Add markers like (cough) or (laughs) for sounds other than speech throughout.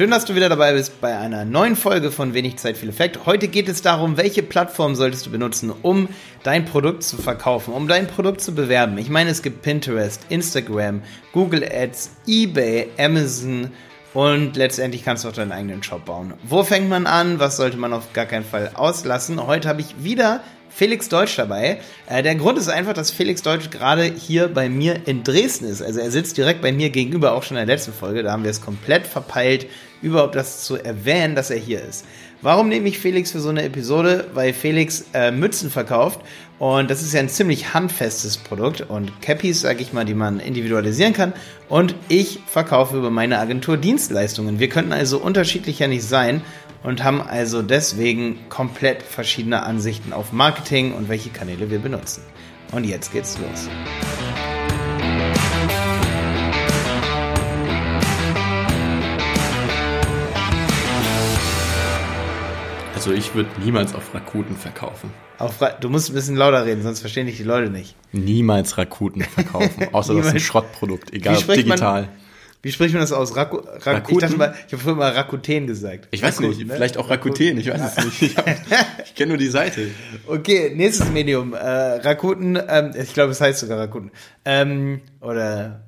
Schön, dass du wieder dabei bist bei einer neuen Folge von Wenig Zeit, viel Effekt. Heute geht es darum, welche Plattform solltest du benutzen, um dein Produkt zu verkaufen, um dein Produkt zu bewerben. Ich meine, es gibt Pinterest, Instagram, Google Ads, eBay, Amazon und letztendlich kannst du auch deinen eigenen Shop bauen. Wo fängt man an? Was sollte man auf gar keinen Fall auslassen? Heute habe ich wieder Felix Deutsch dabei. Äh, der Grund ist einfach, dass Felix Deutsch gerade hier bei mir in Dresden ist. Also er sitzt direkt bei mir gegenüber, auch schon in der letzten Folge. Da haben wir es komplett verpeilt, überhaupt das zu erwähnen, dass er hier ist. Warum nehme ich Felix für so eine Episode? Weil Felix äh, Mützen verkauft und das ist ja ein ziemlich handfestes Produkt und Cappies, sag ich mal, die man individualisieren kann. Und ich verkaufe über meine Agentur Dienstleistungen. Wir könnten also unterschiedlicher nicht sein und haben also deswegen komplett verschiedene Ansichten auf Marketing und welche Kanäle wir benutzen. Und jetzt geht's los. Also ich würde niemals auf Rakuten verkaufen. Auf Ra du musst ein bisschen lauter reden, sonst verstehen dich die Leute nicht. Niemals Rakuten verkaufen, (laughs) außer das ist ein Schrottprodukt, egal ob digital. Man, wie spricht man das aus? Raku, Rak ich dachte mal, ich habe früher mal Rakuten gesagt. Ich weiß Rakuten, nicht, ne? vielleicht auch Rakuten, ich weiß es nicht. Ich, (laughs) ich kenne nur die Seite. Okay, nächstes Medium. Äh, Rakuten, ähm, ich glaube, es heißt sogar Rakuten. Ähm, oder,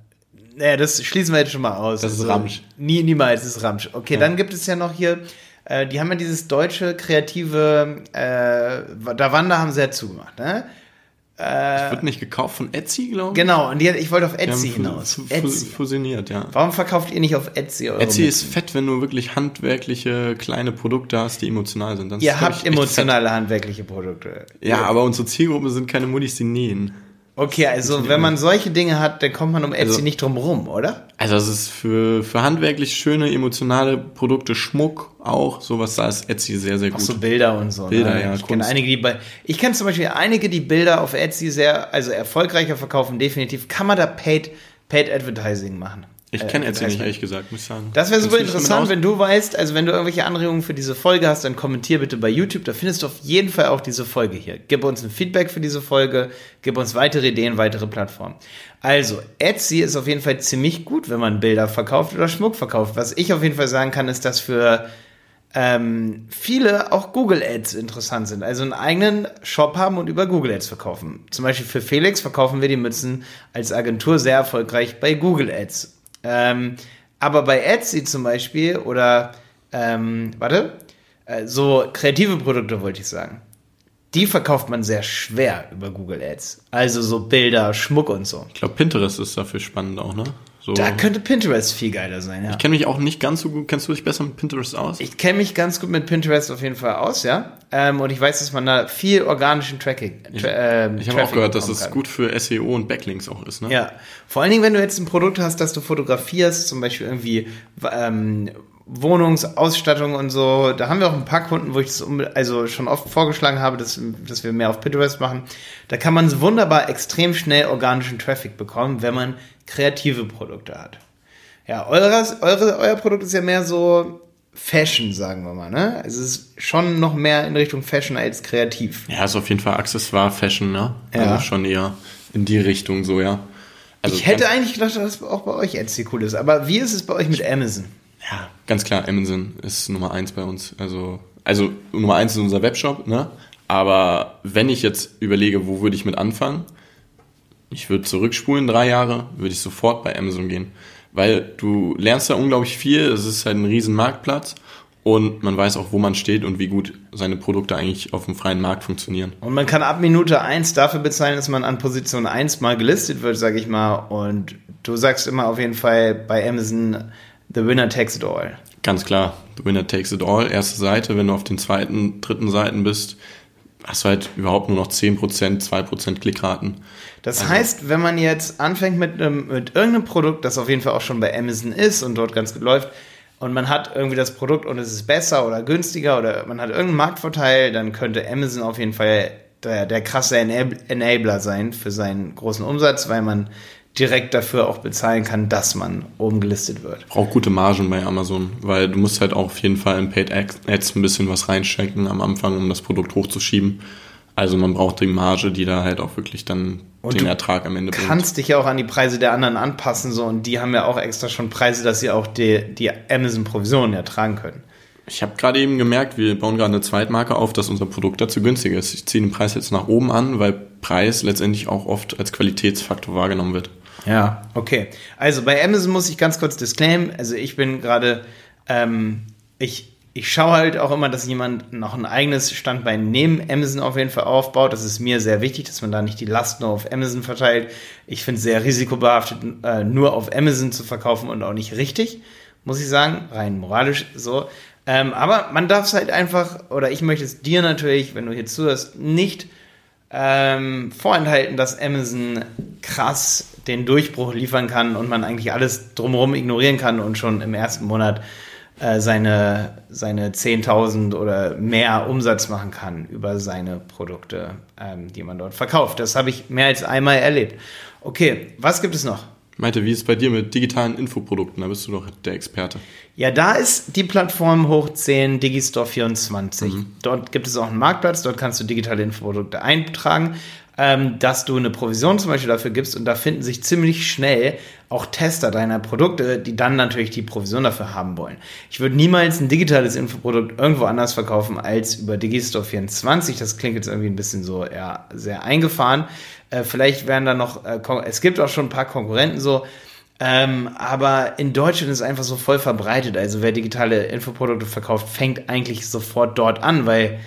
naja, das schließen wir jetzt schon mal aus. Das ist also, Ramsch. Nie, niemals ist Ramsch. Okay, ja. dann gibt es ja noch hier, äh, die haben ja dieses deutsche kreative, äh, Davanda haben sie ja zugemacht, ne? Äh, wird nicht gekauft von Etsy, glaube ich. Genau, und die, ich wollte auf Etsy hinaus. Etsy. Fusioniert, ja. Warum verkauft ihr nicht auf Etsy? Etsy ist fett, wenn du wirklich handwerkliche kleine Produkte hast, die emotional sind. Dann ihr habt emotionale handwerkliche Produkte. Ja, ja, aber unsere Zielgruppe sind keine Muttis, die nähen. Okay, also wenn man solche Dinge hat, dann kommt man um Etsy also, nicht drum rum, oder? Also es ist für, für handwerklich schöne, emotionale Produkte, Schmuck auch, sowas da ist Etsy sehr, sehr gut. Auch so Bilder und so. Bilder, ne? ja. Ich kenne einige, die bei, ich kenne zum Beispiel einige, die Bilder auf Etsy sehr, also erfolgreicher verkaufen, definitiv. Kann man da Paid, Paid Advertising machen? Ich kenne Etsy nicht, ehrlich gesagt, muss ich sagen. Das wäre super interessant, wenn du weißt, also wenn du irgendwelche Anregungen für diese Folge hast, dann kommentier bitte bei YouTube. Da findest du auf jeden Fall auch diese Folge hier. Gib uns ein Feedback für diese Folge, gib uns weitere Ideen, weitere Plattformen. Also, Etsy ist auf jeden Fall ziemlich gut, wenn man Bilder verkauft oder Schmuck verkauft. Was ich auf jeden Fall sagen kann, ist, dass für ähm, viele auch Google Ads interessant sind. Also einen eigenen Shop haben und über Google Ads verkaufen. Zum Beispiel für Felix verkaufen wir die Mützen als Agentur sehr erfolgreich bei Google Ads. Ähm, aber bei Etsy zum Beispiel oder, ähm, warte, äh, so kreative Produkte wollte ich sagen. Die verkauft man sehr schwer über Google Ads. Also so Bilder, Schmuck und so. Ich glaube, Pinterest ist dafür spannend auch, ne? So. Da könnte Pinterest viel geiler sein, ja. Ich kenne mich auch nicht ganz so gut. Kennst du dich besser mit Pinterest aus? Ich kenne mich ganz gut mit Pinterest auf jeden Fall aus, ja. Ähm, und ich weiß, dass man da viel organischen Tracking. Tra ähm, ich habe auch gehört, dass es gut für SEO und Backlinks auch ist, ne? Ja. Vor allen Dingen, wenn du jetzt ein Produkt hast, das du fotografierst, zum Beispiel irgendwie ähm, Wohnungsausstattung und so. Da haben wir auch ein paar Kunden, wo ich das also schon oft vorgeschlagen habe, dass, dass wir mehr auf Pinterest machen. Da kann man wunderbar extrem schnell organischen Traffic bekommen, wenn man kreative Produkte hat. Ja, eures, eure, euer Produkt ist ja mehr so Fashion, sagen wir mal, ne? Es ist schon noch mehr in Richtung Fashion als kreativ. Ja, ist auf jeden Fall Accessoire Fashion, ne? Ja. Also schon eher in die Richtung so, ja. Also ich hätte eigentlich gedacht, dass das auch bei euch Etsy cool ist. Aber wie ist es bei euch mit Amazon? Ja, ganz klar, Amazon ist Nummer eins bei uns. Also, also Nummer eins ist unser Webshop, ne? Aber wenn ich jetzt überlege, wo würde ich mit anfangen, ich würde zurückspulen, drei Jahre, würde ich sofort bei Amazon gehen. Weil du lernst da unglaublich viel, es ist halt ein riesen Marktplatz und man weiß auch, wo man steht und wie gut seine Produkte eigentlich auf dem freien Markt funktionieren. Und man kann ab Minute eins dafür bezahlen, dass man an Position eins mal gelistet wird, sage ich mal. Und du sagst immer auf jeden Fall bei Amazon, the winner takes it all. Ganz klar, the winner takes it all. Erste Seite, wenn du auf den zweiten, dritten Seiten bist, hast du halt überhaupt nur noch 10%, 2% Klickraten. Das also. heißt, wenn man jetzt anfängt mit, einem, mit irgendeinem Produkt, das auf jeden Fall auch schon bei Amazon ist und dort ganz gut läuft, und man hat irgendwie das Produkt und es ist besser oder günstiger oder man hat irgendeinen Marktvorteil, dann könnte Amazon auf jeden Fall der, der krasse Enabler sein für seinen großen Umsatz, weil man direkt dafür auch bezahlen kann, dass man oben gelistet wird. Braucht gute Margen bei Amazon, weil du musst halt auch auf jeden Fall in Paid Ads ein bisschen was reinstecken am Anfang, um das Produkt hochzuschieben. Also man braucht die Marge, die da halt auch wirklich dann Und den du Ertrag am Ende Du bringt. kannst dich ja auch an die Preise der anderen anpassen, so und die haben ja auch extra schon Preise, dass sie auch die, die Amazon-Provisionen ertragen können. Ich habe gerade eben gemerkt, wir bauen gerade eine Zweitmarke auf, dass unser Produkt dazu günstiger ist. Ich ziehe den Preis jetzt nach oben an, weil Preis letztendlich auch oft als Qualitätsfaktor wahrgenommen wird. Ja, okay. Also bei Amazon muss ich ganz kurz disclaimen. Also ich bin gerade, ähm, ich, ich schaue halt auch immer, dass jemand noch ein eigenes Standbein neben Amazon auf jeden Fall aufbaut. Das ist mir sehr wichtig, dass man da nicht die Last nur auf Amazon verteilt. Ich finde es sehr risikobehaftet, äh, nur auf Amazon zu verkaufen und auch nicht richtig, muss ich sagen, rein moralisch so. Ähm, aber man darf es halt einfach, oder ich möchte es dir natürlich, wenn du hier zuhörst, nicht ähm, vorenthalten, dass Amazon krass den Durchbruch liefern kann und man eigentlich alles drumherum ignorieren kann und schon im ersten Monat äh, seine, seine 10.000 oder mehr Umsatz machen kann über seine Produkte, ähm, die man dort verkauft. Das habe ich mehr als einmal erlebt. Okay, was gibt es noch? Meinte, wie ist es bei dir mit digitalen Infoprodukten? Da bist du doch der Experte. Ja, da ist die Plattform hoch 10 Digistore 24. Dort gibt es auch einen Marktplatz, dort kannst du digitale Infoprodukte eintragen, ähm, dass du eine Provision zum Beispiel dafür gibst und da finden sich ziemlich schnell auch Tester deiner Produkte, die dann natürlich die Provision dafür haben wollen. Ich würde niemals ein digitales Infoprodukt irgendwo anders verkaufen als über Digistore 24. Das klingt jetzt irgendwie ein bisschen so ja, sehr eingefahren. Äh, vielleicht werden da noch, äh, es gibt auch schon ein paar Konkurrenten so, ähm, aber in Deutschland ist es einfach so voll verbreitet. Also wer digitale Infoprodukte verkauft, fängt eigentlich sofort dort an, weil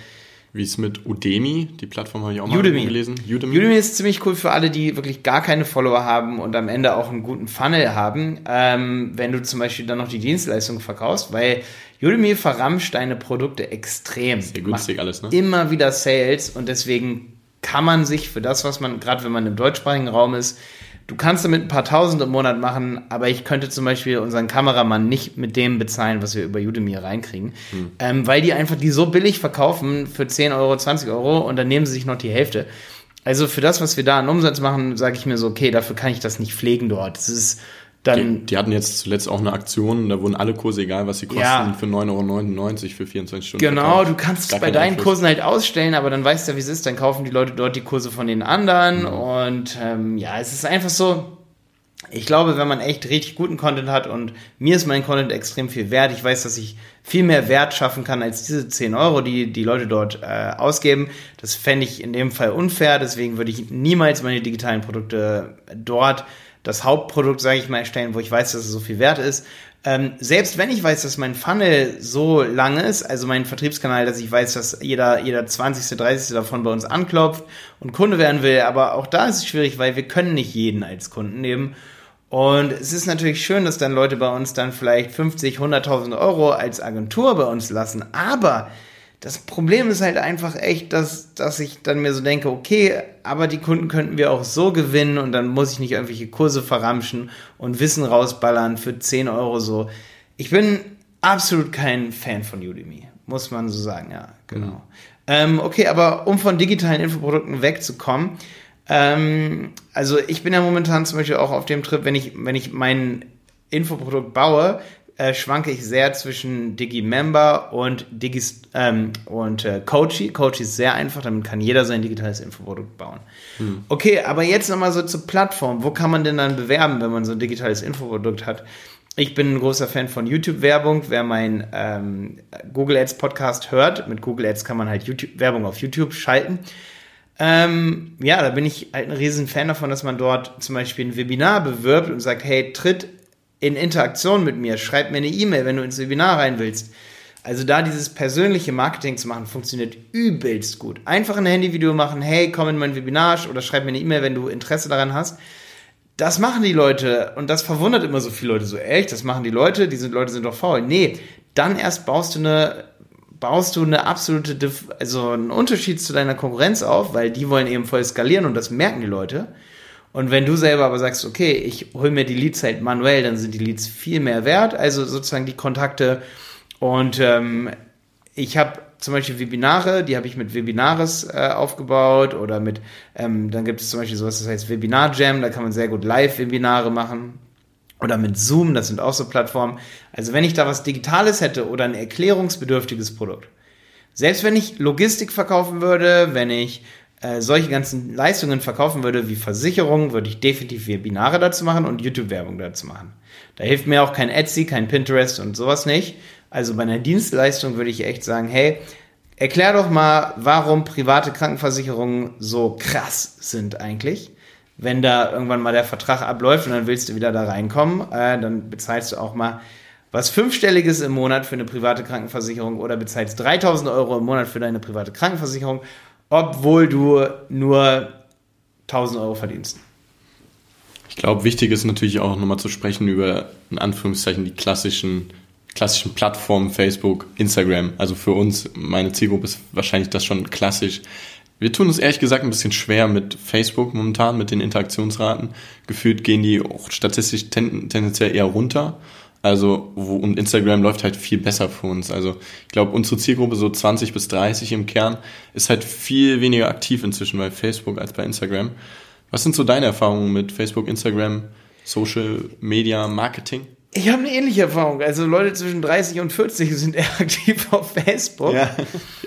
Wie ist mit Udemy? Die Plattform habe ich auch mal Udemy. gelesen. Udemy. Udemy ist ziemlich cool für alle, die wirklich gar keine Follower haben und am Ende auch einen guten Funnel haben, ähm, wenn du zum Beispiel dann noch die Dienstleistung verkaufst, weil Udemy verramscht deine Produkte extrem. Sehr günstig alles, ne? Immer wieder Sales und deswegen kann man sich für das, was man, gerade wenn man im deutschsprachigen Raum ist, du kannst damit ein paar Tausend im Monat machen, aber ich könnte zum Beispiel unseren Kameramann nicht mit dem bezahlen, was wir über Udemy reinkriegen, ähm, weil die einfach die so billig verkaufen für 10 Euro, 20 Euro und dann nehmen sie sich noch die Hälfte. Also für das, was wir da an Umsatz machen, sage ich mir so, okay, dafür kann ich das nicht pflegen dort. Das ist dann Die, die hatten jetzt zuletzt auch eine Aktion, da wurden alle Kurse, egal was sie kosten, Ja. für 9,99 Euro für 24 Stunden Genau, verkauft. du kannst es bei deinen Einfluss. Kursen halt ausstellen, aber dann weißt du ja, wie es ist. Dann kaufen die Leute dort die Kurse von den anderen. Mhm. Und ähm, ja, es ist einfach so. Ich glaube, wenn man echt richtig guten Content hat und mir ist mein Content extrem viel wert, ich weiß, dass ich viel mehr Wert schaffen kann als diese 10 Euro, die die Leute dort äh, ausgeben. Das fände ich in dem Fall unfair, deswegen würde ich niemals meine digitalen Produkte dort das Hauptprodukt, sage ich mal, erstellen, wo ich weiß, dass es so viel wert ist. Ähm, selbst wenn ich weiß, dass mein Funnel so lang ist, also mein Vertriebskanal, dass ich weiß, dass jeder, jeder 20., 30. davon bei uns anklopft und Kunde werden will, aber auch da ist es schwierig, weil wir können nicht jeden als Kunden nehmen. Und es ist natürlich schön, dass dann Leute bei uns dann vielleicht 50, 100.000 Euro als Agentur bei uns lassen, aber das Problem ist halt einfach echt, dass, dass ich dann mir so denke, okay, aber die Kunden könnten wir auch so gewinnen und dann muss ich nicht irgendwelche Kurse verramschen und Wissen rausballern für 10 Euro so. Ich bin absolut kein Fan von Udemy, muss man so sagen, ja, genau. Ähm, okay, aber um von digitalen Infoprodukten wegzukommen, ähm, also ich bin ja momentan zum Beispiel auch auf dem Trip, wenn ich, wenn ich mein Infoprodukt baue, äh, schwanke ich sehr zwischen Digimember und Digis ähm, und äh, Coachy. Coachy ist sehr einfach, damit kann jeder sein digitales Infoprodukt bauen. Okay, aber jetzt nochmal so zur Plattform. Wo kann man denn dann bewerben, wenn man so ein digitales Infoprodukt hat? Ich bin ein großer Fan von YouTube-Werbung. Wer mein ähm, Google Ads Podcast hört, mit Google Ads kann man halt YouTube Werbung auf YouTube schalten. Ähm, ja, da bin ich halt ein riesen Fan davon, dass man dort zum Beispiel ein Webinar bewirbt und sagt, hey, tritt in Interaktion mit mir, schreib mir eine E-Mail, wenn du ins Webinar rein willst. Also da dieses persönliche Marketing zu machen, funktioniert übelst gut. Einfach ein Handyvideo machen, hey, komm in mein Webinar oder schreib mir eine E-Mail, wenn du Interesse daran hast. Das machen die Leute und das verwundert immer so viele Leute so, echt, das machen die Leute, diese Leute sind doch faul. Nee, dann erst baust du eine baust du eine absolute, also einen Unterschied zu deiner Konkurrenz auf, weil die wollen eben voll skalieren und das merken die Leute. Und wenn du selber aber sagst, okay, ich hole mir die Leads halt manuell, dann sind die Leads viel mehr wert, also sozusagen die Kontakte. Und ähm, ich habe zum Beispiel Webinare, die habe ich mit Webinaris äh, aufgebaut oder mit, ähm, dann gibt es zum Beispiel sowas, das heißt Webinar Jam, da kann man sehr gut Live-Webinare machen. Oder mit Zoom, das sind auch so Plattformen. Also wenn ich da was Digitales hätte oder ein erklärungsbedürftiges Produkt, selbst wenn ich Logistik verkaufen würde, wenn ich äh, solche ganzen Leistungen verkaufen würde wie Versicherungen, würde ich definitiv Webinare dazu machen und YouTube-Werbung dazu machen. Da hilft mir auch kein Etsy, kein Pinterest und sowas nicht. Also bei einer Dienstleistung würde ich echt sagen, hey, erklär doch mal, warum private Krankenversicherungen so krass sind eigentlich. Wenn da irgendwann mal der Vertrag abläuft und dann willst du wieder da reinkommen, äh, dann bezahlst du auch mal was fünfstelliges im Monat für eine private Krankenversicherung oder bezahlst 3000 Euro im Monat für deine private Krankenversicherung obwohl du nur 1000 Euro verdienst. Ich glaube, wichtig ist natürlich auch nochmal zu sprechen über, in Anführungszeichen, die klassischen, klassischen Plattformen, Facebook, Instagram. Also für uns, meine Zielgruppe ist wahrscheinlich das schon klassisch. Wir tun es ehrlich gesagt ein bisschen schwer mit Facebook momentan, mit den Interaktionsraten. Gefühlt gehen die auch statistisch ten, tendenziell eher runter. Also, wo, und Instagram läuft halt viel besser für uns. Also, ich glaube, unsere Zielgruppe, so 20 bis 30 im Kern, ist halt viel weniger aktiv inzwischen bei Facebook als bei Instagram. Was sind so deine Erfahrungen mit Facebook, Instagram, Social Media, Marketing? Ich habe eine ähnliche Erfahrung. Also Leute zwischen 30 und 40 sind eher (laughs) aktiv auf Facebook. Ja,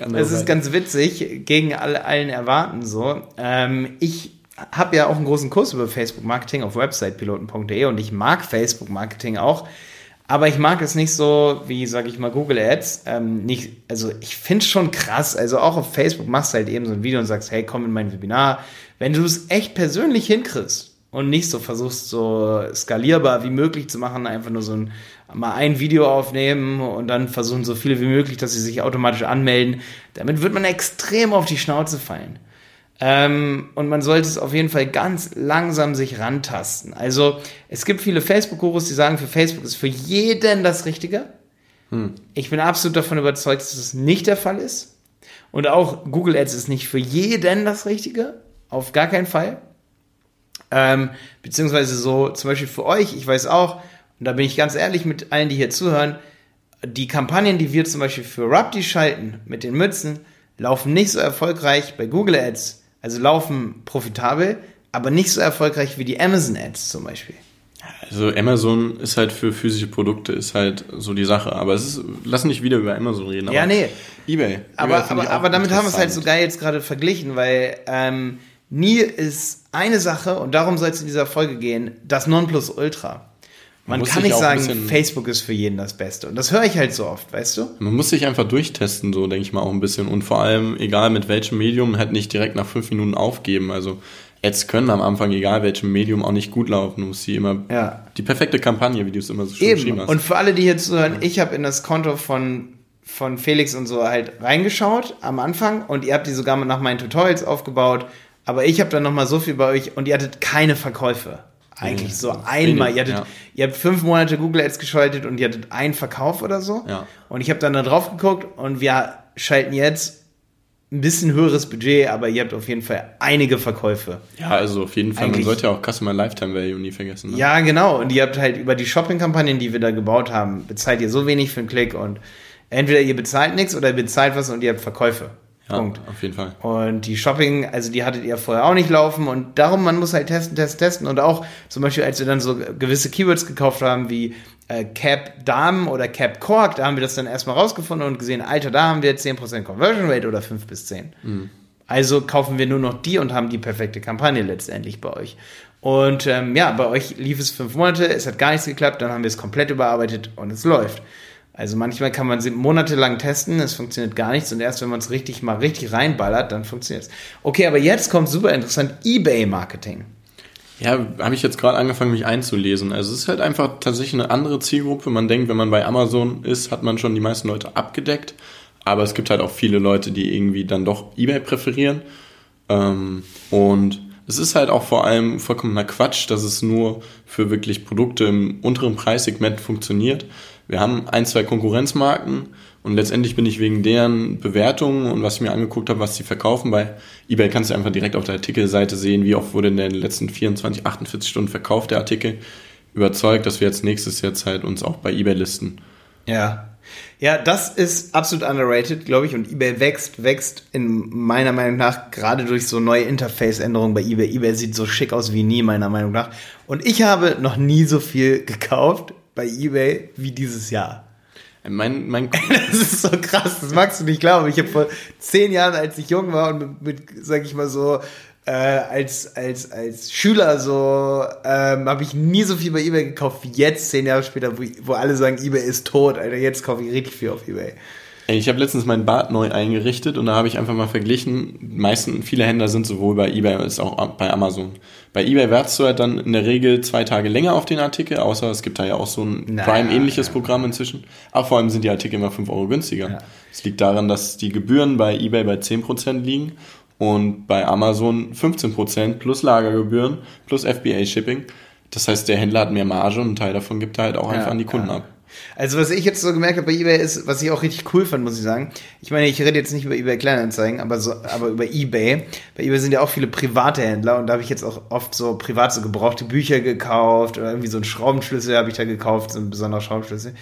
das ist ganz witzig, gegen alle, allen Erwarten so. Ähm, ich habe ja auch einen großen Kurs über Facebook Marketing auf websitepiloten.de und ich mag Facebook Marketing auch. Aber ich mag es nicht so wie, sag ich mal, Google Ads. Ähm, nicht, also ich finde es schon krass. Also auch auf Facebook machst du halt eben so ein Video und sagst, hey, komm in mein Webinar. Wenn du es echt persönlich hinkriegst und nicht so versuchst, so skalierbar wie möglich zu machen, einfach nur so ein, mal ein Video aufnehmen und dann versuchen so viele wie möglich, dass sie sich automatisch anmelden, damit wird man extrem auf die Schnauze fallen. Ähm, und man sollte es auf jeden Fall ganz langsam sich rantasten. Also es gibt viele Facebook-Gurus, die sagen, für Facebook ist für jeden das Richtige. Hm. Ich bin absolut davon überzeugt, dass es nicht der Fall ist. Und auch Google Ads ist nicht für jeden das Richtige. Auf gar keinen Fall. Ähm, beziehungsweise so zum Beispiel für euch, ich weiß auch, und da bin ich ganz ehrlich mit allen, die hier zuhören, die Kampagnen, die wir zum Beispiel für Rupti schalten mit den Mützen, laufen nicht so erfolgreich bei Google Ads also laufen profitabel, aber nicht so erfolgreich wie die Amazon Ads zum Beispiel. Also Amazon ist halt für physische Produkte ist halt so die Sache. Aber es ist, lass nicht wieder über Amazon reden. ja, nee. eBay. Aber, eBay aber, aber damit haben wir es halt so geil jetzt gerade verglichen, weil ähm, nie ist eine Sache, und darum soll es in dieser Folge gehen, das Nonplusultra. Man, man kann nicht sagen, Facebook ist für jeden das Beste. Und das höre ich halt so oft, weißt du? Man muss sich einfach durchtesten, so denke ich mal auch ein bisschen. Und vor allem, egal mit welchem Medium, halt nicht direkt nach fünf Minuten aufgeben. Also Ads können am Anfang, egal welchem Medium, auch nicht gut laufen. Du musst sie immer ja. die perfekte Kampagne, wie du es immer so schön beschrieben hast. Und für alle, die hier zuhören, ich habe in das Konto von von Felix und so halt reingeschaut am Anfang und ihr habt die sogar nach meinen Tutorials aufgebaut, aber ich habe dann noch mal so viel bei euch und ihr hattet keine Verkäufe. Eigentlich so einmal. Ihr, hattet, ja. ihr habt fünf Monate Google Ads geschaltet und ihr hattet einen Verkauf oder so. Ja. Und ich habe dann da drauf geguckt und wir schalten jetzt ein bisschen höheres Budget, aber ihr habt auf jeden Fall einige Verkäufe. Ja, also auf jeden Fall. Eigentlich, Man sollte ja auch Customer Lifetime Value nie vergessen. Ne? Ja, genau. Und ihr habt halt über die Shopping-Kampagnen, die wir da gebaut haben, bezahlt ihr so wenig für einen Klick und entweder ihr bezahlt nichts oder ihr bezahlt was und ihr habt Verkäufe. Ja, Punkt. Auf jeden Fall. Und die Shopping, also die hattet ihr vorher auch nicht laufen und darum, man muss halt testen, testen, testen und auch zum Beispiel, als wir dann so gewisse Keywords gekauft haben, wie äh, Cap Damen oder Cap Cork, da haben wir das dann erstmal rausgefunden und gesehen, Alter, da haben wir 10% Conversion Rate oder 5 bis 10. Mhm. Also kaufen wir nur noch die und haben die perfekte Kampagne letztendlich bei euch. Und ähm, ja, bei euch lief es fünf Monate, es hat gar nichts geklappt, dann haben wir es komplett überarbeitet und es läuft. Also manchmal kann man sie monatelang testen, es funktioniert gar nichts und erst wenn man es richtig mal richtig reinballert, dann funktioniert es. Okay, aber jetzt kommt super interessant eBay-Marketing. Ja, habe ich jetzt gerade angefangen, mich einzulesen. Also es ist halt einfach tatsächlich eine andere Zielgruppe. Man denkt, wenn man bei Amazon ist, hat man schon die meisten Leute abgedeckt. Aber es gibt halt auch viele Leute, die irgendwie dann doch eBay präferieren. Ähm, und es ist halt auch vor allem vollkommener Quatsch, dass es nur für wirklich Produkte im unteren Preissegment funktioniert. Wir haben ein, zwei Konkurrenzmarken und letztendlich bin ich wegen deren Bewertungen und was ich mir angeguckt habe, was sie verkaufen, bei eBay kannst du einfach direkt auf der Artikelseite sehen, wie oft wurde in den letzten 24, 48 Stunden verkauft der Artikel, überzeugt, dass wir jetzt nächstes Jahr halt uns auch bei eBay listen. Ja. Ja, das ist absolut underrated, glaube ich. Und eBay wächst, wächst in meiner Meinung nach gerade durch so neue Interface-Änderungen bei eBay. eBay sieht so schick aus wie nie, meiner Meinung nach. Und ich habe noch nie so viel gekauft bei eBay wie dieses Jahr. Mein, mein (laughs) Das ist so krass, das magst du nicht glauben. Ich habe vor zehn Jahren, als ich jung war und mit, mit sag ich mal so, äh, als, als, als Schüler so, ähm, habe ich nie so viel bei Ebay gekauft wie jetzt, zehn Jahre später, wo, wo alle sagen, Ebay ist tot. Alter, jetzt kaufe ich richtig viel auf Ebay. Ich habe letztens mein Bad neu eingerichtet und da habe ich einfach mal verglichen. Meisten, viele Händler sind sowohl bei eBay als auch bei Amazon. Bei eBay wartest du halt dann in der Regel zwei Tage länger auf den Artikel, außer es gibt da ja auch so ein Na, Prime-ähnliches ja. Programm inzwischen. Aber vor allem sind die Artikel immer 5 Euro günstiger. Ja. Es liegt daran, dass die Gebühren bei eBay bei 10% liegen und bei Amazon 15% plus Lagergebühren plus FBA-Shipping. Das heißt, der Händler hat mehr Marge und ein Teil davon gibt er halt auch einfach an die Kunden ja. ab. Also was ich jetzt so gemerkt habe bei eBay ist, was ich auch richtig cool fand, muss ich sagen. Ich meine, ich rede jetzt nicht über eBay Kleinanzeigen, aber so, aber über eBay. Bei eBay sind ja auch viele private Händler und da habe ich jetzt auch oft so privat so gebrauchte Bücher gekauft oder irgendwie so einen Schraubenschlüssel habe ich da gekauft, so ein besonderer Schraubenschlüssel.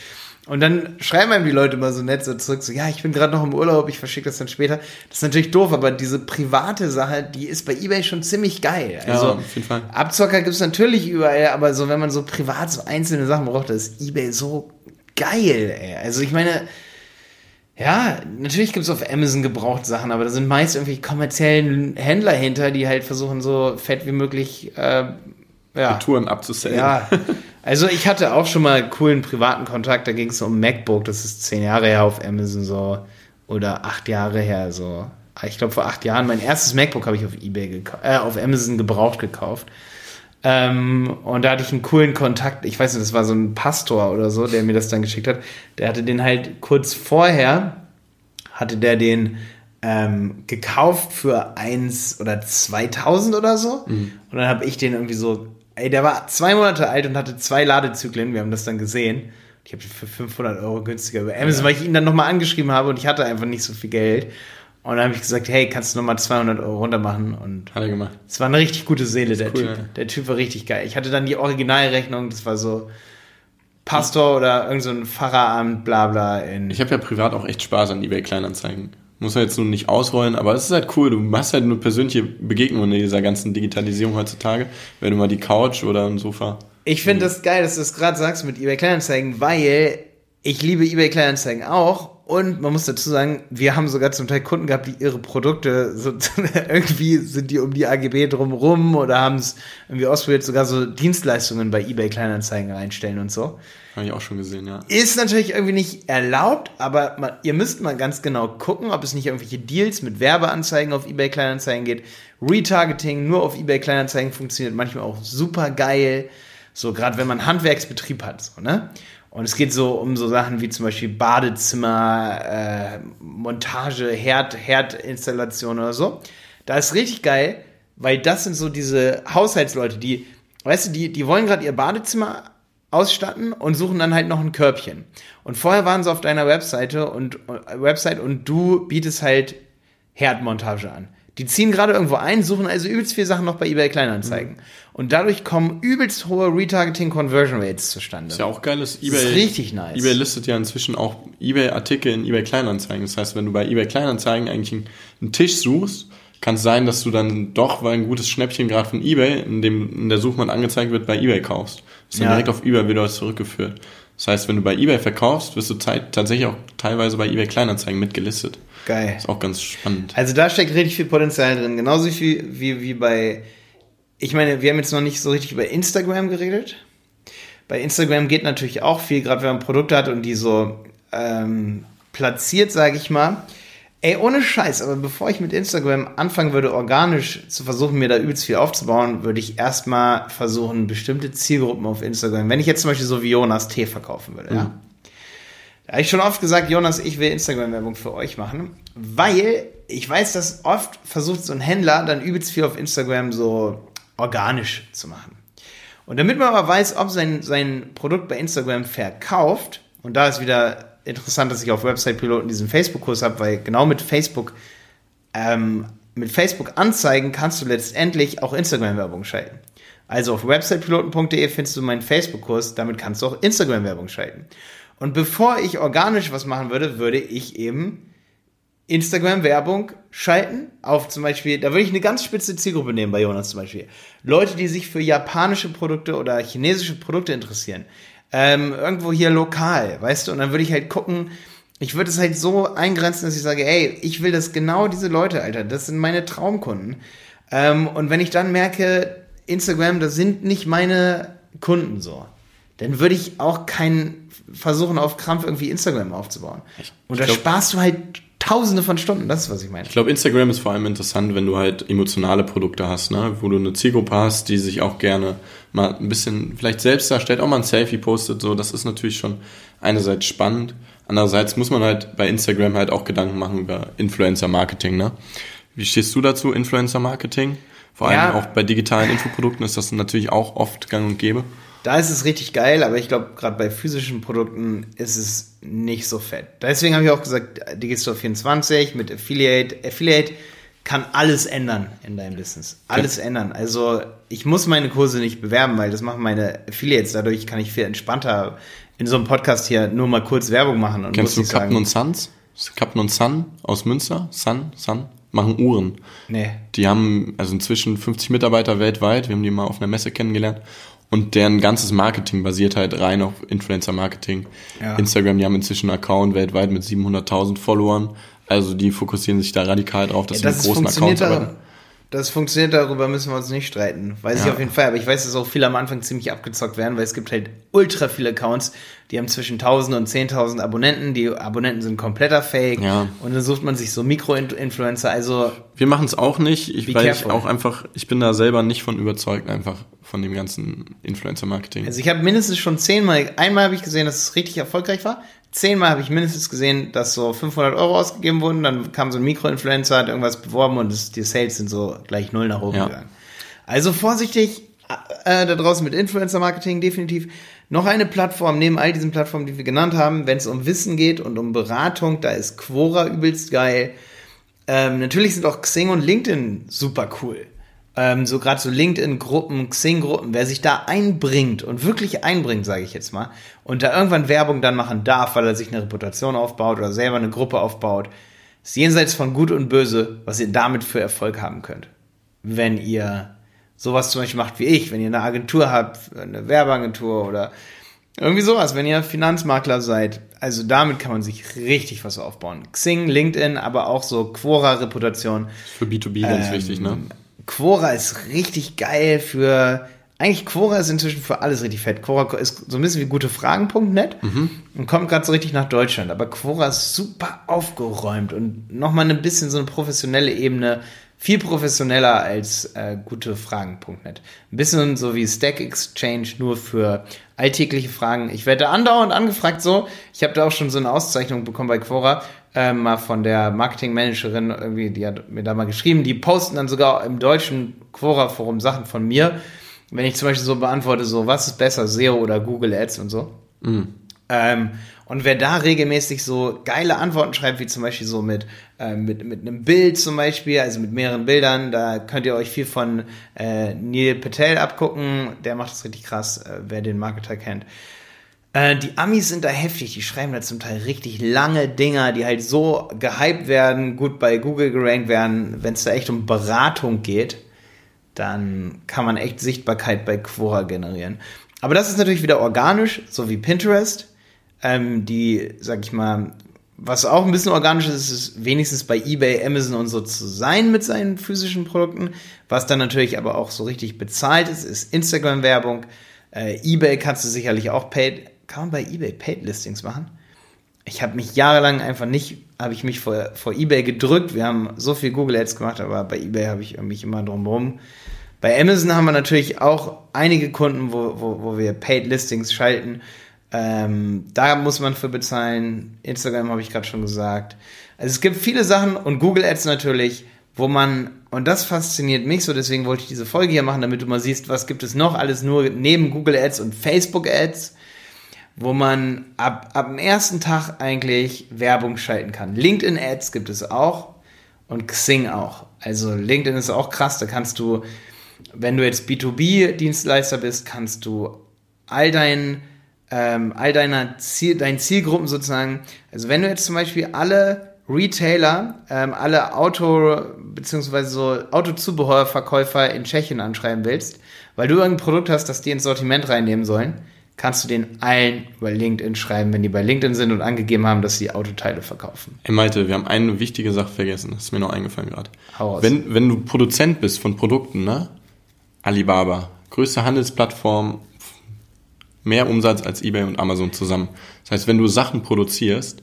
Und dann schreiben einem die Leute immer so nett so zurück, so, ja, ich bin gerade noch im Urlaub, ich verschicke das dann später. Das ist natürlich doof, aber diese private Sache, die ist bei eBay schon ziemlich geil. Also, Ja, auf jeden Fall. Abzocker gibt's natürlich überall, aber so, wenn man so privat so einzelne Sachen braucht, da ist eBay so geil, ey. Also ich meine, ja, natürlich gibt's auf Amazon gebraucht Sachen, aber da sind meist irgendwie kommerziellen Händler hinter, die halt versuchen, so fett wie möglich, äh, ja. Touren abzusellen. Ja, (laughs) also ich hatte auch schon mal coolen privaten Kontakt, da ging es um MacBook, das ist zehn Jahre her auf Amazon so, oder acht Jahre her so. Ich glaube vor acht Jahren, mein erstes MacBook habe ich auf Ebay gekauft, äh, auf Amazon gebraucht gekauft. Ähm, und da hatte ich einen coolen Kontakt, ich weiß nicht, das war so ein Pastor oder so, der mir das dann geschickt hat. Der hatte den halt kurz vorher, hatte der den ähm, gekauft für eins oder 2000 oder so. Und dann habe ich den irgendwie so, ey, der war zwei Monate alt und hatte zwei Ladezyklen. Wir haben das dann gesehen. Ich habe für 500 Euro günstiger über Amazon, weil ich ihn dann nochmal angeschrieben habe und ich hatte einfach nicht so viel Geld. Und dann habe ich gesagt, hey, kannst du nochmal 200 Euro runter machen? Und Hat er gemacht. es war eine richtig gute Seele, der cool, Typ. ja. Der Typ war richtig geil. Ich hatte dann die Originalrechnung, das war so Pastor oder irgend so ein Pfarreramt, bla bla in. Ich habe ja privat auch echt Spaß an eBay Kleinanzeigen. Muss ja jetzt nun nicht ausrollen, aber es ist halt cool. Du hast halt nur persönliche Begegnungen in dieser ganzen Digitalisierung heutzutage. Wenn du mal die Couch oder ein Sofa. Ich finde das geil, dass du das gerade sagst mit eBay Kleinanzeigen, weil ich liebe eBay Kleinanzeigen auch. Und man muss dazu sagen, wir haben sogar zum Teil Kunden gehabt, die ihre Produkte so, (laughs) irgendwie sind die um die AGB drumrum oder haben es irgendwie ausprobiert, sogar so Dienstleistungen bei eBay Kleinanzeigen reinstellen und so. Habe ich auch schon gesehen, ja. Ist natürlich irgendwie nicht erlaubt, aber man, ihr müsst mal ganz genau gucken, ob es nicht irgendwelche Deals mit Werbeanzeigen auf eBay Kleinanzeigen geht. Retargeting nur auf eBay Kleinanzeigen funktioniert manchmal auch super geil. So, gerade wenn man Handwerksbetrieb hat, so, ne? Und es geht so um so Sachen wie zum Beispiel Badezimmer, äh, Montage, Herd, Herdinstallation oder so. Da ist richtig geil, weil das sind so diese Haushaltsleute, die, weißt du, die, die wollen gerade ihr Badezimmer ausstatten und suchen dann halt noch ein Körbchen. Und vorher waren sie auf deiner Webseite und äh, Website und du bietest halt Herdmontage an. Die ziehen gerade irgendwo ein, suchen also übelst viele Sachen noch bei eBay Kleinanzeigen. Und dadurch kommen übelst hohe Retargeting Conversion Rates zustande. Ist ja auch geil, dass Das eBay. ist richtig nice. eBay listet ja inzwischen auch eBay-Artikel in eBay Kleinanzeigen. Das heißt, wenn du bei eBay Kleinanzeigen eigentlich einen, einen Tisch suchst, kann es sein, dass du dann doch, weil ein gutes Schnäppchen gerade von eBay in, dem, in der Suchmann angezeigt wird, bei eBay kaufst. Ist dann Ja. direkt auf eBay wieder zurückgeführt. Das heißt, wenn du bei eBay verkaufst, wirst du tatsächlich auch teilweise bei eBay Kleinanzeigen mitgelistet. Geil. Ist auch ganz spannend. Also da steckt richtig viel Potenzial drin. Genauso viel wie, wie bei. Ich meine, wir haben jetzt noch nicht so richtig über Instagram geredet. Bei Instagram geht natürlich auch viel, gerade wenn man Produkte hat und die so ähm, platziert, sage ich mal. Ey, ohne Scheiß, aber bevor ich mit Instagram anfangen würde, organisch zu versuchen, mir da übelst viel aufzubauen, würde ich erstmal versuchen, bestimmte Zielgruppen auf Instagram, wenn ich jetzt zum Beispiel so wie Jonas Tee verkaufen würde, ja. Da habe ich schon oft gesagt, Jonas, ich will Instagram-Werbung für euch machen, weil ich weiß, dass oft versucht so ein Händler dann übelst viel auf Instagram so organisch zu machen. Und damit man aber weiß, ob sein, sein Produkt bei Instagram verkauft, und da ist wieder interessant, dass ich auf Website Piloten diesen Facebook-Kurs habe, weil genau mit Facebook, ähm, mit Facebook-Anzeigen kannst du letztendlich auch Instagram-Werbung schalten. Also auf websitepiloten.de findest du meinen Facebook-Kurs, damit kannst du auch Instagram-Werbung schalten. Und bevor ich organisch was machen würde, würde ich eben Instagram-Werbung schalten. Auf zum Beispiel, da würde ich eine ganz spitze Zielgruppe nehmen bei Jonas zum Beispiel. Leute, die sich für japanische Produkte oder chinesische Produkte interessieren. Ähm, irgendwo hier lokal, weißt du? Und dann würde ich halt gucken, ich würde es halt so eingrenzen, dass ich sage, ey, ich will das genau diese Leute, Alter, das sind meine Traumkunden. Ähm, und wenn ich dann merke, Instagram, das sind nicht meine Kunden so, dann würde ich auch keinen versuchen, auf Krampf irgendwie Instagram aufzubauen. Und da sparst du halt tausende von Stunden, das ist, was ich meine. Ich glaube, Instagram ist vor allem interessant, wenn du halt emotionale Produkte hast, ne? wo du eine Zielgruppe hast, die sich auch gerne mal ein bisschen vielleicht selbst darstellt, auch mal ein Selfie postet. So, das ist natürlich schon einerseits spannend, andererseits muss man halt bei Instagram halt auch Gedanken machen über Influencer-Marketing. Ne? Wie stehst du dazu, Influencer-Marketing? Vor allem Ja. auch bei digitalen Infoprodukten ist das natürlich auch oft gang und gäbe. Da ist es richtig geil, aber ich glaube, gerade bei physischen Produkten ist es nicht so fett. Deswegen habe ich auch gesagt, Digistore 24 mit Affiliate. Affiliate kann alles ändern in deinem Business. Alles ändern. Also ich muss meine Kurse nicht bewerben, weil das machen meine Affiliates. Dadurch kann ich viel entspannter in so einem Podcast hier nur mal kurz Werbung machen und Kennst du Captain und Sons? Captain und Sun aus Münster? Sun? Sun? Machen Uhren. nee. Die haben also inzwischen 50 Mitarbeiter weltweit. Wir haben die mal auf einer Messe kennengelernt. Und deren ganzes Marketing basiert halt rein auf Influencer-Marketing. Ja. Instagram, die haben inzwischen einen Account weltweit mit 700.000 Followern. Also die fokussieren sich da radikal drauf, dass Ja, sie das mit großen Accounts arbeiten. Das funktioniert, darüber müssen wir uns nicht streiten. Weiß ich Ja. auf jeden Fall. Aber ich weiß, dass auch viele am Anfang ziemlich abgezockt werden, weil es gibt halt ultra viele Accounts, die haben zwischen 1000 und 10.000 Abonnenten. Die Abonnenten sind kompletter Fake. Ja. Und dann sucht man sich so Mikro-Influencer. Also, Wir machen es auch nicht, ich, weil ich careful. auch einfach, ich bin da selber nicht von überzeugt einfach von dem ganzen Influencer-Marketing. also ich habe mindestens schon zehnmal, einmal habe ich gesehen, dass es richtig erfolgreich war. Zehnmal habe ich mindestens gesehen, dass so 500 Euro ausgegeben wurden. Dann kam so ein Mikro-Influencer, hat irgendwas beworben und das, die Sales sind so gleich null nach oben Ja. gegangen. Also vorsichtig äh, da draußen mit Influencer-Marketing, definitiv. Noch eine Plattform neben all diesen Plattformen, die wir genannt haben, wenn es um Wissen geht und um Beratung, da ist Quora übelst geil. Ähm, natürlich sind auch Xing und LinkedIn super cool. Ähm, so gerade so LinkedIn-Gruppen, Xing-Gruppen, wer sich da einbringt und wirklich einbringt, sage ich jetzt mal, und da irgendwann Werbung dann machen darf, weil er sich eine Reputation aufbaut oder selber eine Gruppe aufbaut, ist jenseits von Gut und Böse, was ihr damit für Erfolg haben könnt. Wenn ihr sowas zum Beispiel macht wie ich, wenn ihr eine Agentur habt, eine Werbeagentur oder irgendwie sowas, wenn ihr Finanzmakler seid. Also damit kann man sich richtig was aufbauen. Xing, LinkedIn, aber auch so Quora-Reputation. Für B2B ganz Ähm, wichtig, ne? Quora ist richtig geil für. Eigentlich Quora ist inzwischen für alles richtig fett. Quora ist so ein bisschen wie gutefragen.net und kommt gerade so richtig nach Deutschland. Aber Quora ist super aufgeräumt und nochmal ein bisschen so eine professionelle Ebene. Viel professioneller als äh, gutefragen.net. Ein bisschen so wie Stack Exchange, nur für alltägliche Fragen. Ich werde andauernd angefragt so. Ich habe da auch schon so eine Auszeichnung bekommen bei Quora, äh, mal von der Marketingmanagerin irgendwie, die hat mir da mal geschrieben. Die posten dann sogar im deutschen Quora-Forum Sachen von mir. Wenn ich zum Beispiel so beantworte, so, was ist besser, SEO oder Google Ads und so. Ähm, und wer da regelmäßig so geile Antworten schreibt, wie zum Beispiel so mit, ähm, mit, mit einem Bild zum Beispiel, also mit mehreren Bildern, da könnt ihr euch viel von äh, Neil Patel abgucken. Der macht das richtig krass, äh, wer den Marketer kennt. Äh, die Amis sind da heftig, die schreiben da zum Teil richtig lange Dinger, die halt so gehypt werden, gut bei Google gerankt werden, wenn es da echt um Beratung geht dann kann man echt Sichtbarkeit bei Quora generieren. Aber das ist natürlich wieder organisch, so wie Pinterest. Ähm, die, sag ich mal, was auch ein bisschen organisch ist, ist wenigstens bei eBay, Amazon und so zu sein mit seinen physischen Produkten. Was dann natürlich aber auch so richtig bezahlt ist, ist Instagram-Werbung. Äh, eBay kannst du sicherlich auch paid. Kann man bei eBay Paid Listings machen? ich habe mich jahrelang einfach nicht, habe ich mich vor, vor eBay gedrückt. Wir haben so viel Google Ads gemacht, aber bei eBay habe ich mich immer drumherum. Bei Amazon haben wir natürlich auch einige Kunden, wo, wo, wo wir Paid Listings schalten. Ähm, da muss man für bezahlen. Instagram habe ich gerade schon gesagt. Also es gibt viele Sachen und Google Ads natürlich, wo man, und das fasziniert mich so, deswegen wollte ich diese Folge hier machen, damit du mal siehst, was gibt es noch alles nur neben Google Ads und Facebook Ads wo man ab, ab dem ersten Tag eigentlich Werbung schalten kann. LinkedIn Ads gibt es auch und Xing auch. Also LinkedIn ist auch krass, da kannst du, wenn du jetzt B2B-Dienstleister bist, kannst du all dein, ähm, all deiner Ziel, deinen Zielgruppen sozusagen, also wenn du jetzt zum Beispiel alle Retailer, ähm, alle Auto, beziehungsweise so Autozubehörverkäufer in Tschechien anschreiben willst, weil du irgendein Produkt hast, das die ins Sortiment reinnehmen sollen, kannst du den allen über LinkedIn schreiben, wenn die bei LinkedIn sind und angegeben haben, dass sie Autoteile verkaufen. Ey Malte, wir haben eine wichtige Sache vergessen, das ist mir noch eingefallen gerade. Wenn, wenn du Produzent bist von Produkten, ne? Alibaba, größte Handelsplattform, mehr Umsatz als eBay und Amazon zusammen. Das heißt, wenn du Sachen produzierst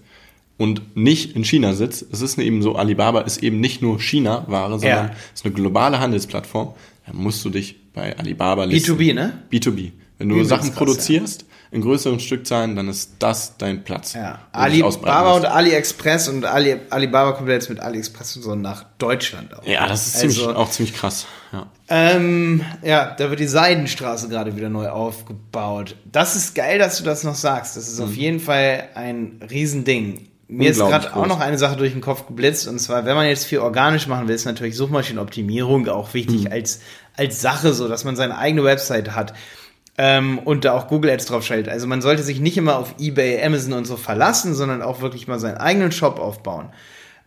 und nicht in China sitzt, es ist eben so, Alibaba ist eben nicht nur China-Ware, sondern Ja. es ist eine globale Handelsplattform, dann musst du dich bei Alibaba listen. B2B, ne? B2B. Wenn du Sachen krass, produzierst in größeren Stückzahlen, dann ist das dein Platz. Ja. Alibaba und. AliExpress und Ali, Alibaba kommt jetzt mit AliExpress und so nach Deutschland auch. Ja, das ist Also- ziemlich, auch ziemlich krass. Ja. Ähm, ja, da wird die Seidenstraße gerade wieder neu aufgebaut. Das ist geil, dass du das noch sagst. Das ist auf jeden Fall ein Riesending. Mir ist Mhm. Gerade auch noch eine Sache durch den Kopf geblitzt. Und zwar, wenn man jetzt viel organisch machen will, ist natürlich Suchmaschinenoptimierung auch Mhm. wichtig als, als Sache, so dass man seine eigene Website hat. Ähm, und da auch Google Ads drauf schaltet. Also man sollte sich nicht immer auf eBay, Amazon und so verlassen, sondern auch wirklich mal seinen eigenen Shop aufbauen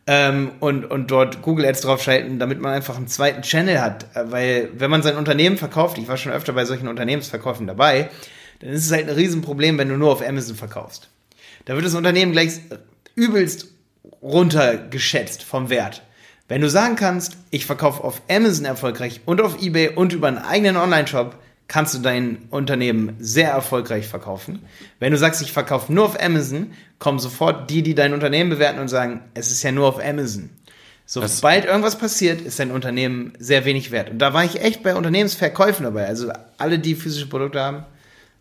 ähm, und, und dort Google Ads draufschalten, damit man einfach einen zweiten Channel hat. Äh, Weil wenn man sein Unternehmen verkauft, ich war schon öfter bei solchen Unternehmensverkäufen dabei, dann ist es halt ein Riesenproblem, wenn du nur auf Amazon verkaufst. Da wird das Unternehmen gleich übelst runtergeschätzt vom Wert. Wenn du sagen kannst, ich verkaufe auf Amazon erfolgreich und auf eBay und über einen eigenen Online-Shop, kannst du dein Unternehmen sehr erfolgreich verkaufen. Wenn du sagst, ich verkaufe nur auf Amazon, kommen sofort die, die dein Unternehmen bewerten und sagen, es ist ja nur auf Amazon. Sobald irgendwas passiert, ist dein Unternehmen sehr wenig wert. Und da war ich echt bei Unternehmensverkäufen dabei. Also alle, die physische Produkte haben,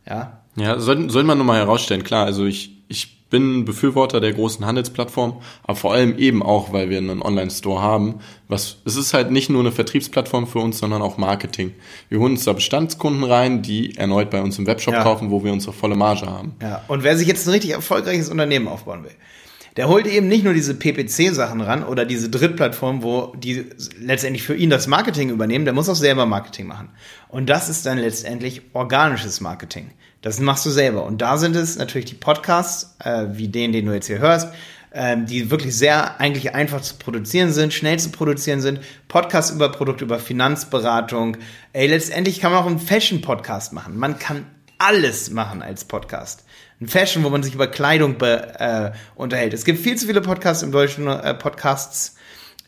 ja, Ja, soll, soll man nochmal herausstellen, klar, also ich, ich bin Befürworter der großen Handelsplattform, aber vor allem eben auch, weil wir einen Online-Store haben. Was, es ist halt nicht nur eine Vertriebsplattform für uns, sondern auch Marketing. Wir holen uns da Bestandskunden rein, die erneut bei uns im Webshop Ja. kaufen, wo wir unsere volle Marge haben. Ja, und wer sich jetzt ein richtig erfolgreiches Unternehmen aufbauen will, der holt eben nicht nur diese PPC-Sachen ran oder diese Drittplattform, wo die letztendlich für ihn das Marketing übernehmen, der muss auch selber Marketing machen. Und das ist dann letztendlich organisches Marketing. Das machst du selber. Und da sind es natürlich die Podcasts, äh, wie den, den du jetzt hier hörst, ähm, die wirklich sehr eigentlich einfach zu produzieren sind, schnell zu produzieren sind. Podcasts über Produkte, über Finanzberatung. Ey, letztendlich kann man auch einen Fashion-Podcast machen. Man kann alles machen als Podcast. Ein Fashion, wo man sich über Kleidung be, äh, unterhält. Es gibt viel zu viele Podcasts im deutschen äh, Podcasts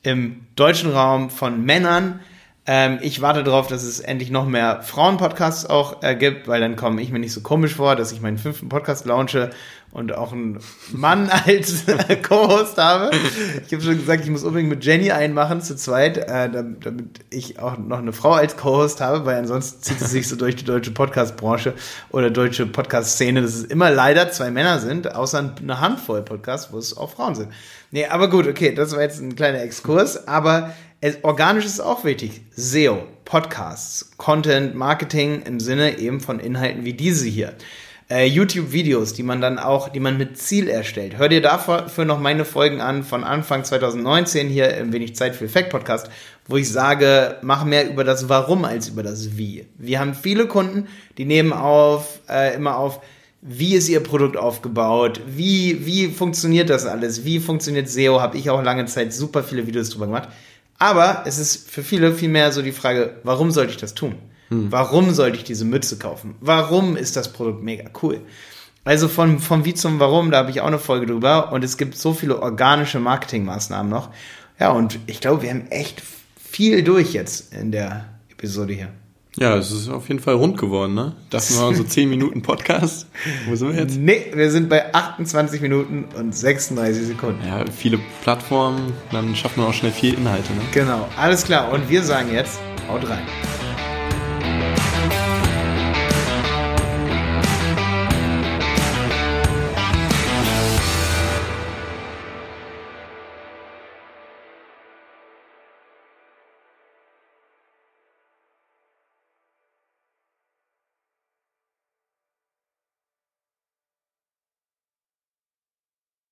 im deutschen Raum von Männern. Ähm, ich warte darauf, dass es endlich noch mehr Frauen-Podcasts auch äh, gibt, weil dann komme ich mir nicht so komisch vor, dass ich meinen fünften Podcast launche und auch einen Mann (laughs) als äh, Co-Host habe. Ich habe schon gesagt, ich muss unbedingt mit Jenny einmachen zu zweit, äh, damit, damit ich auch noch eine Frau als Co-Host habe, weil ansonsten zieht es sich so durch die deutsche Podcast-Branche oder deutsche Podcast-Szene, dass es immer leider zwei Männer sind, außer eine Handvoll Podcasts, wo es auch Frauen sind. Nee, aber gut, okay, das war jetzt ein kleiner Exkurs, aber es, organisch ist auch wichtig. SEO, Podcasts, Content, Marketing im Sinne eben von Inhalten wie diese hier. Äh, YouTube-Videos, die man dann auch, die man mit Ziel erstellt. Hör dir dafür noch meine Folgen an von Anfang 2019 hier im Wenig Zeit für Effekt Podcast, wo ich sage, mach mehr über das Warum als über das Wie. Wir haben viele Kunden, die nehmen auf, äh, immer auf, wie ist Ihr Produkt aufgebaut? Wie, wie funktioniert das alles? Wie funktioniert SEO? Habe ich auch lange Zeit super viele Videos drüber gemacht. Aber es ist für viele vielmehr so die Frage, warum sollte ich das tun? Warum sollte ich diese Mütze kaufen? Warum ist das Produkt mega cool? Also von, vom Wie zum Warum, da habe ich auch eine Folge drüber und es gibt so viele organische Marketingmaßnahmen noch. Ja, und ich glaube, wir haben echt viel durch jetzt in der Episode hier. Ja, es ist auf jeden Fall rund geworden, ne? Das war so 10 (laughs) Minuten Podcast. Wo sind wir jetzt? Nee, wir sind bei 28 Minuten und 36 Sekunden. Ja, viele Plattformen, dann schafft man auch schnell viel Inhalte, ne? Genau, alles klar. Und wir sagen jetzt, haut rein.